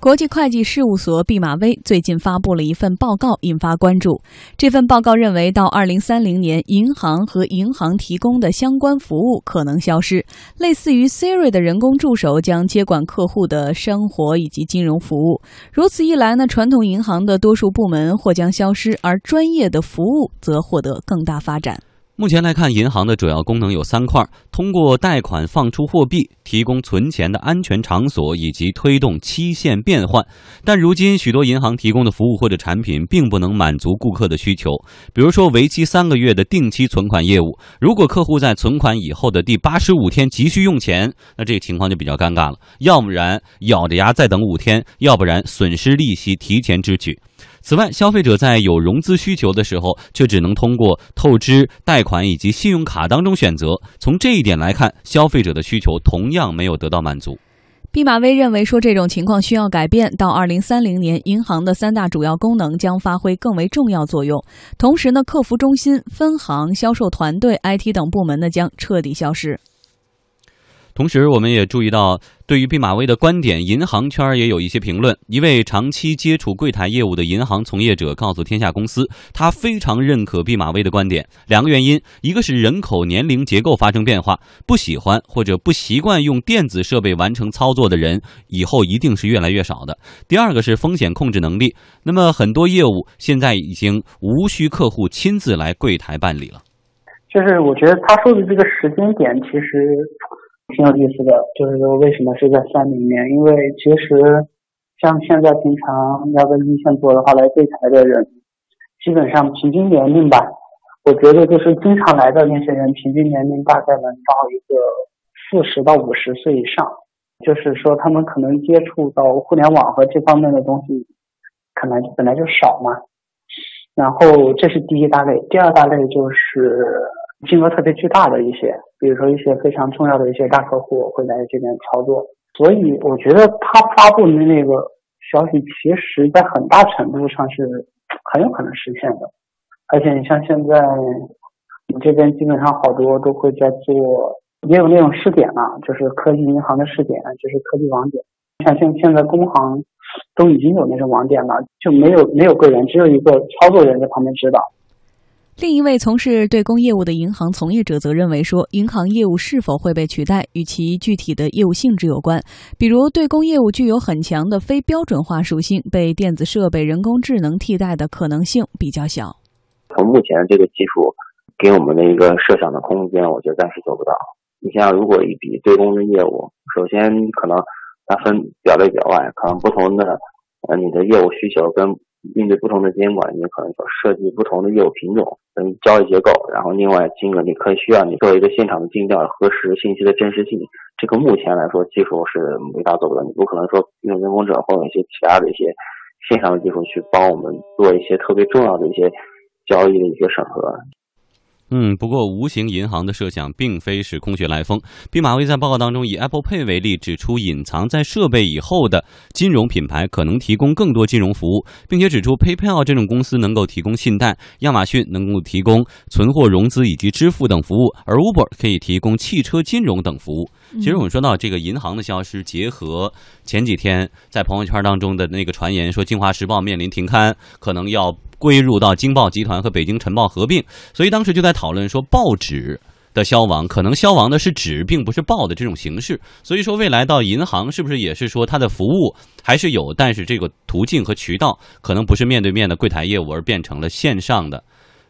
国际会计事务所毕马威最近发布了一份报告，引发关注。这份报告认为，到二零三零年，银行和银行提供的相关服务可能消失，类似于 Siri 的人工助手将接管客户的生活以及金融服务。如此一来呢，传统银行的多数部门或将消失，而专业的服务则获得更大发展。目前来看，银行的主要功能有三块：通过贷款放出货币，提供存钱的安全场所，以及推动期限变换。但如今，许多银行提供的服务或者产品并不能满足顾客的需求。比如说，为期三个月的定期存款业务，如果客户在存款以后的第八十五天急需用钱，那这个情况就比较尴尬了。要不然咬着牙再等五天，要不然损失利息提前支取。此外，消费者在有融资需求的时候，却只能通过透支、贷款以及信用卡当中选择。从这一点来看，消费者的需求同样没有得到满足。毕马威认为说，这种情况需要改变。到二零三零年，银行的三大主要功能将发挥更为重要作用。同时呢，客服中心、分行、销售团队、IT 等部门呢将彻底消失。同时，我们也注意到，对于毕马威的观点，银行圈也有一些评论。一位长期接触柜台业务的银行从业者告诉天下公司，他非常认可毕马威的观点。两个原因：一个是人口年龄结构发生变化，不喜欢或者不习惯用电子设备完成操作的人，以后一定是越来越少的；第二个是风险控制能力。那么，很多业务现在已经无需客户亲自来柜台办理了。就是我觉得他说的这个时间点，其实。挺有意思的，就是说为什么是在山里面？因为其实像现在平常要跟一线做的话，来柜台的人，基本上平均年龄吧，我觉得就是经常来的那些人，平均年龄大概能到一个四十到五十岁以上。就是说他们可能接触到互联网和这方面的东西，可能本来就少嘛。然后这是第一大类，第二大类就是。金额特别巨大的一些，比如说一些非常重要的一些大客户会来这边操作，所以我觉得他发布的那个消息，其实在很大程度上是很有可能实现的。而且你像现在，你这边基本上好多都会在做，也有那种试点嘛，就是科技银行的试点，就是科技网点。像现现在工行都已经有那种网点了，就没有没有个人，只有一个操作人在旁边指导。另一位从事对公业务的银行从业者则认为说，银行业务是否会被取代，与其具体的业务性质有关。比如，对公业务具有很强的非标准化属性，被电子设备、人工智能替代的可能性比较小。从目前这个技术给我们的一个设想的空间，我觉得暂时做不到。你像如果一笔对公的业务，首先可能它分表内表外，可能不同的呃你的业务需求跟。应对不同的监管，你可能说设计不同的业务品种交易结构，然后另外金额你可以需要你做一个现场的尽调，核实信息的真实性。这个目前来说技术是没法做到，你不可能说用人工者或者一些其他的一些线上的技术去帮我们做一些特别重要的一些交易的一些审核。嗯，不过无形银行的设想并非是空穴来风。毕马威在报告当中以 Apple Pay 为例，指出隐藏在设备以后的金融品牌可能提供更多金融服务，并且指出 PayPal 这种公司能够提供信贷，亚马逊能够提供存货融资以及支付等服务，而 Uber 可以提供汽车金融等服务。其实我们说到这个银行的消失，结合前几天在朋友圈当中的那个传言，说《京华时报》面临停刊，可能要。归入到京报集团和北京晨报合并，所以当时就在讨论说，报纸的消亡可能消亡的是纸，并不是报的这种形式。所以说，未来到银行是不是也是说它的服务还是有，但是这个途径和渠道可能不是面对面的柜台业务，而变成了线上的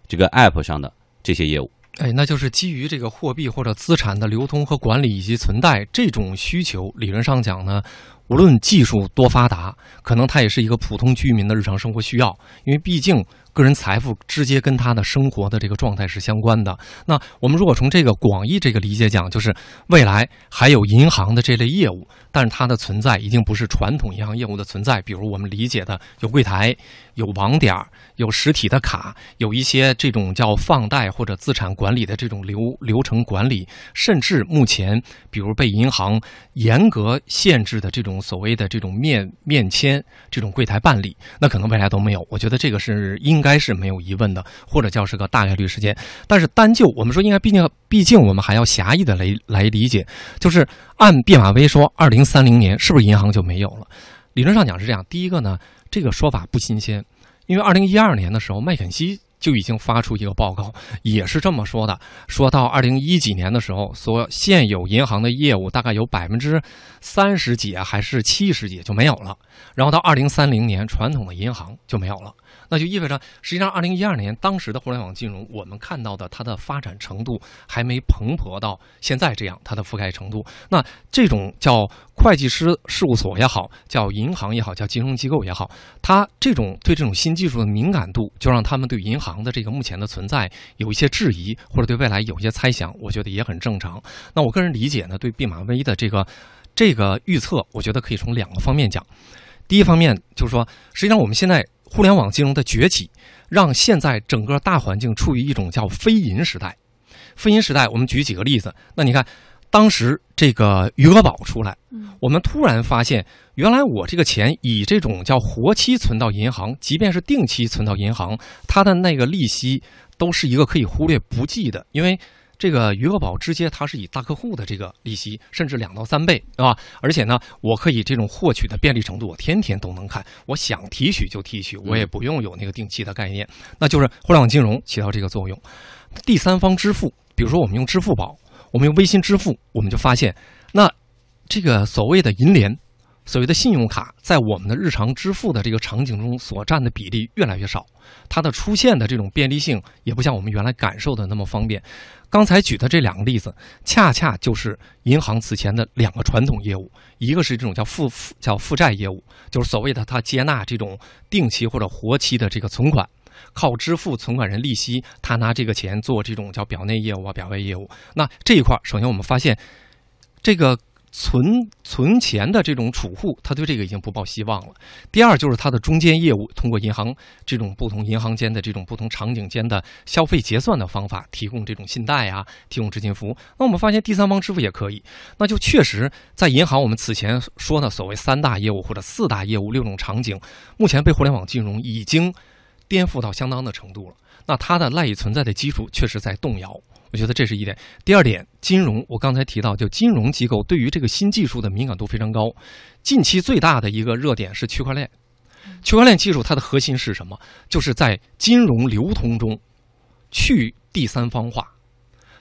这个 App 上的这些业务。哎，那就是基于这个货币或者资产的流通和管理以及存贷这种需求，理论上讲呢。无论技术多发达，可能它也是一个普通居民的日常生活需要，因为毕竟个人财富直接跟他的生活的这个状态是相关的。那我们如果从这个广义这个理解讲，就是未来还有银行的这类业务，但是它的存在已经不是传统银行业务的存在，比如我们理解的有柜台、有网点、有实体的卡，有一些这种叫放贷或者资产管理的这种流流程管理，甚至目前比如被银行严格限制的这种。所谓的这种面面签这种柜台办理，那可能未来都没有。我觉得这个是应该是没有疑问的，或者叫是个大概率事件。但是单就我们说，应该毕竟毕竟我们还要狭义的来来理解，就是按毕马威说，二零三零年是不是银行就没有了？理论上讲是这样。第一个呢，这个说法不新鲜，因为二零一二年的时候，麦肯锡就已经发出一个报告，也是这么说的：说到二零一几年的时候，所现有银行的业务大概有百分之三十几啊，还是七十几就没有了。然后到二零三零年，传统的银行就没有了。那就意味着，实际上，二零一二年当时的互联网金融，我们看到的它的发展程度还没蓬勃到现在这样，它的覆盖程度。那这种叫会计师事务所也好，叫银行也好，叫金融机构也好，它这种对这种新技术的敏感度，就让他们对银行的这个目前的存在有一些质疑，或者对未来有一些猜想，我觉得也很正常。那我个人理解呢，对毕马威的这个这个预测，我觉得可以从两个方面讲。第一方面就是说，实际上我们现在。互联网金融的崛起，让现在整个大环境处于一种叫非银时代。非银时代，我们举几个例子。那你看，当时这个余额宝出来，我们突然发现，原来我这个钱以这种叫活期存到银行，即便是定期存到银行，它的那个利息都是一个可以忽略不计的，因为。这个余额宝直接它是以大客户的这个利息，甚至两到三倍，对吧？而且呢，我可以这种获取的便利程度，我天天都能看，我想提取就提取，我也不用有那个定期的概念。那就是互联网金融起到这个作用。第三方支付，比如说我们用支付宝，我们用微信支付，我们就发现，那这个所谓的银联。所谓的信用卡在我们的日常支付的这个场景中所占的比例越来越少，它的出现的这种便利性也不像我们原来感受的那么方便。刚才举的这两个例子，恰恰就是银行此前的两个传统业务，一个是这种叫负叫负债业务，就是所谓的它接纳这种定期或者活期的这个存款，靠支付存款人利息，他拿这个钱做这种叫表内业务啊、表外业务。那这一块儿，首先我们发现这个。存存钱的这种储户，他对这个已经不抱希望了。第二就是它的中间业务，通过银行这种不同银行间的这种不同场景间的消费结算的方法，提供这种信贷啊，提供资金服务。那我们发现第三方支付也可以，那就确实在银行我们此前说的所谓三大业务或者四大业务六种场景，目前被互联网金融已经颠覆到相当的程度了。那它的赖以存在的基础确实在动摇。我觉得这是一点。第二点，金融，我刚才提到，就金融机构对于这个新技术的敏感度非常高。近期最大的一个热点是区块链。区块链技术它的核心是什么？就是在金融流通中去第三方化。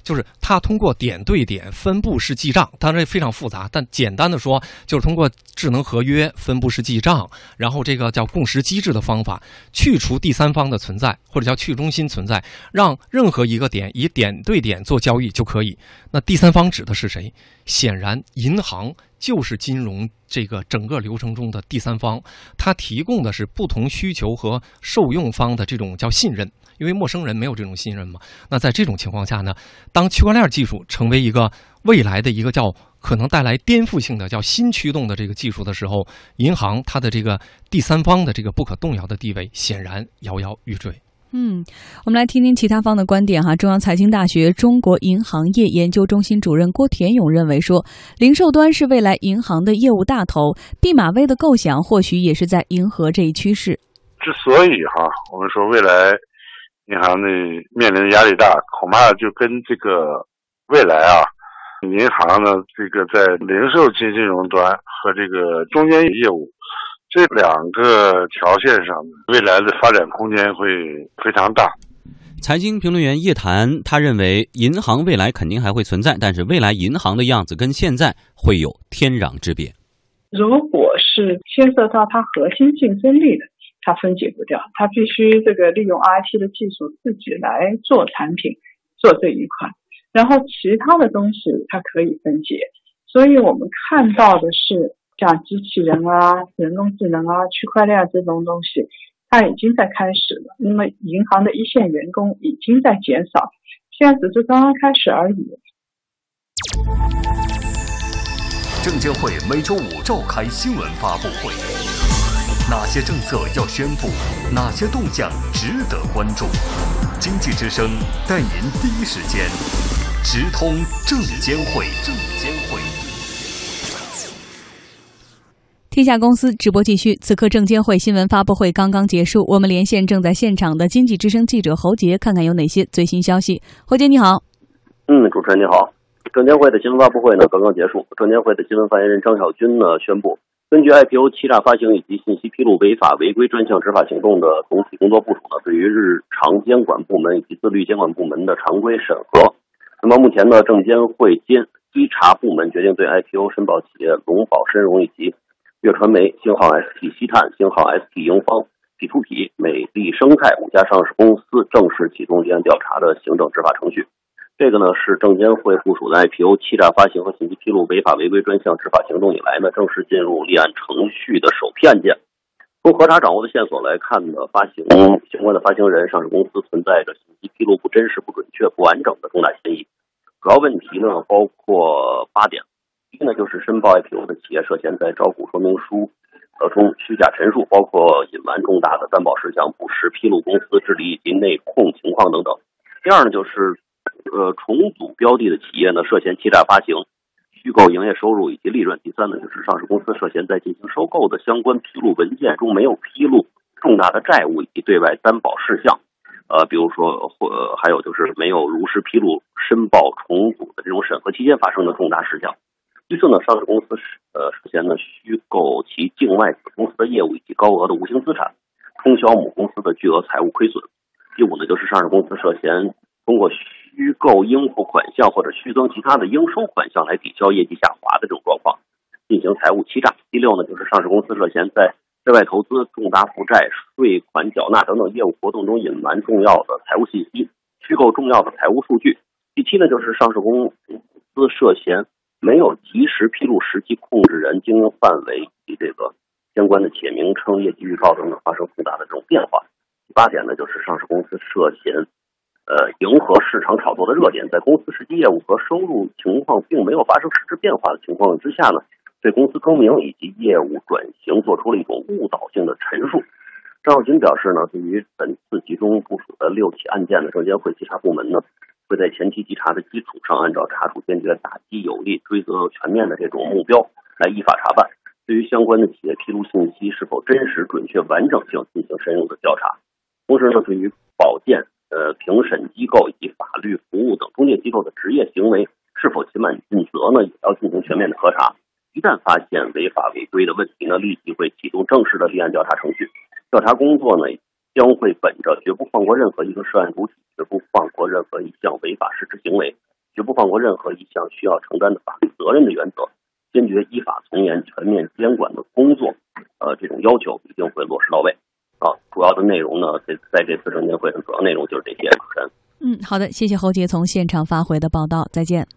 就是它通过点对点分布式记账，当然非常复杂，但简单的说，就是通过智能合约、分布式记账，然后这个叫共识机制的方法，去除第三方的存在，或者叫去中心存在，让任何一个点以点对点做交易就可以。那第三方指的是谁？显然，银行就是金融这个整个流程中的第三方，它提供的是不同需求和受用方的这种叫信任。因为陌生人没有这种信任嘛，那在这种情况下呢，当区块链技术成为一个未来的一个叫可能带来颠覆性的叫新驱动的这个技术的时候，银行它的这个第三方的这个不可动摇的地位显然摇摇欲坠。嗯，我们来听听其他方的观点哈。中央财经大学中国银行业研究中心主任郭田勇认为说，零售端是未来银行的业务大头，毕马威的构想或许也是在迎合这一趋势。之所以哈，我们说未来。银行的面临的压力大，恐怕就跟这个未来啊，银行呢这个在零售金金融端和这个中间业务这两个条线上，未来的发展空间会非常大。财经评论员叶檀他认为，银行未来肯定还会存在，但是未来银行的样子跟现在会有天壤之别。如果是牵涉到它核心竞争力的。它分解不掉，它必须这个利用 IT 的技术自己来做产品，做这一块，然后其他的东西它可以分解。所以我们看到的是像机器人啊、人工智能啊、区块链这种东西，它已经在开始了。那么银行的一线员工已经在减少，现在只是刚刚开始而已。证监会每周五召开新闻发布会。哪些政策要宣布？哪些动向值得关注？经济之声带您第一时间直通证监会。证监天下公司直播继续。此刻证监会新闻发布会刚刚结束，我们连线正在现场的经济之声记者侯杰，看看有哪些最新消息。侯杰，你好。嗯，主持人你好。证监会的新闻发布会呢刚刚结束，证监会的新闻发言人张晓军呢宣布。根据 IPO 欺诈发行以及信息披露违法违规专项执法行动的总体工作部署呢，对于日常监管部门以及自律监管部门的常规审核。那么目前呢，证监会监稽查部门决定对 IPO 申报企业龙宝申融以及粤传媒、星号 ST 西碳、星号 ST 盈方、P2P、美丽生态五家上市公司正式启动立案调查的行政执法程序。这个呢是证监会部署的 IPO 欺诈发行和信息披露违法违规专项执法行动以来呢，正式进入立案程序的首批案件。从核查掌握的线索来看呢，发行相关的发行人上市公司存在着信息披露不真实、不准确、不完整的重大嫌疑。主要问题呢包括八点：呢就是申报 IPO 的企业涉嫌在招股说明书呃中虚假陈述，包括隐瞒重大的担保事项、不实披露公司治理以及内控情况等等。第二呢就是。呃，重组标的的企业呢，涉嫌欺诈发行、虚构营业收入以及利润。第三呢，就是上市公司涉嫌在进行收购的相关披露文件中没有披露重大的债务以及对外担保事项。呃，比如说，或还有就是没有如实披露申报重组的这种审核期间发生的重大事项。第四呢，上市公司是呃涉嫌呢虚构其境外子公司的业务以及高额的无形资产，冲销母公司的巨额财务亏损。第五呢，就是上市公司涉嫌通过虚构应付款项或者虚增其他的应收款项来抵消业绩下滑的这种状况，进行财务欺诈。第六呢，就是上市公司涉嫌在对外投资、重大负债、税款缴纳等等业务活动中隐瞒重要的财务信息，虚构重要的财务数据。第七呢，就是上市公司涉嫌没有及时披露实际控制人经营范围及这个相关的企业名称、业绩预告等等发生重大的这种变化。第八点呢，就是上市公司涉嫌。呃，迎合市场炒作的热点，在公司实际业务和收入情况并没有发生实质变化的情况之下呢，对公司更名以及业务转型做出了一种误导性的陈述。张小军表示呢，对于本次集中部署的六起案件呢，证监会稽查部门呢在前期稽查的基础上，按照查处坚决、打击有力、追责全面的这种目标来依法查办。对于相关的企业披露信息是否真实、准确、完整性进行深入的调查。同时呢，对于保荐。呃，评审机构以及法律服务等中介机构的职业行为是否刑满尽责呢？也要进行全面的核查。一旦发现违法违规的问题呢，立即会启动正式的立案调查程序。调查工作呢，将会本着绝不放过任何一个涉案主体，不放过任何一项违法失职行为，绝不放过任何一项需要承担的法律责任的原则，坚决依法从严、全面监管的工作，呃，这种要求一定会落实到位。啊，主要的内容呢，在在这次证监会的主要内容就是这些。嗯，好的，谢谢侯杰从现场发回的报道，再见。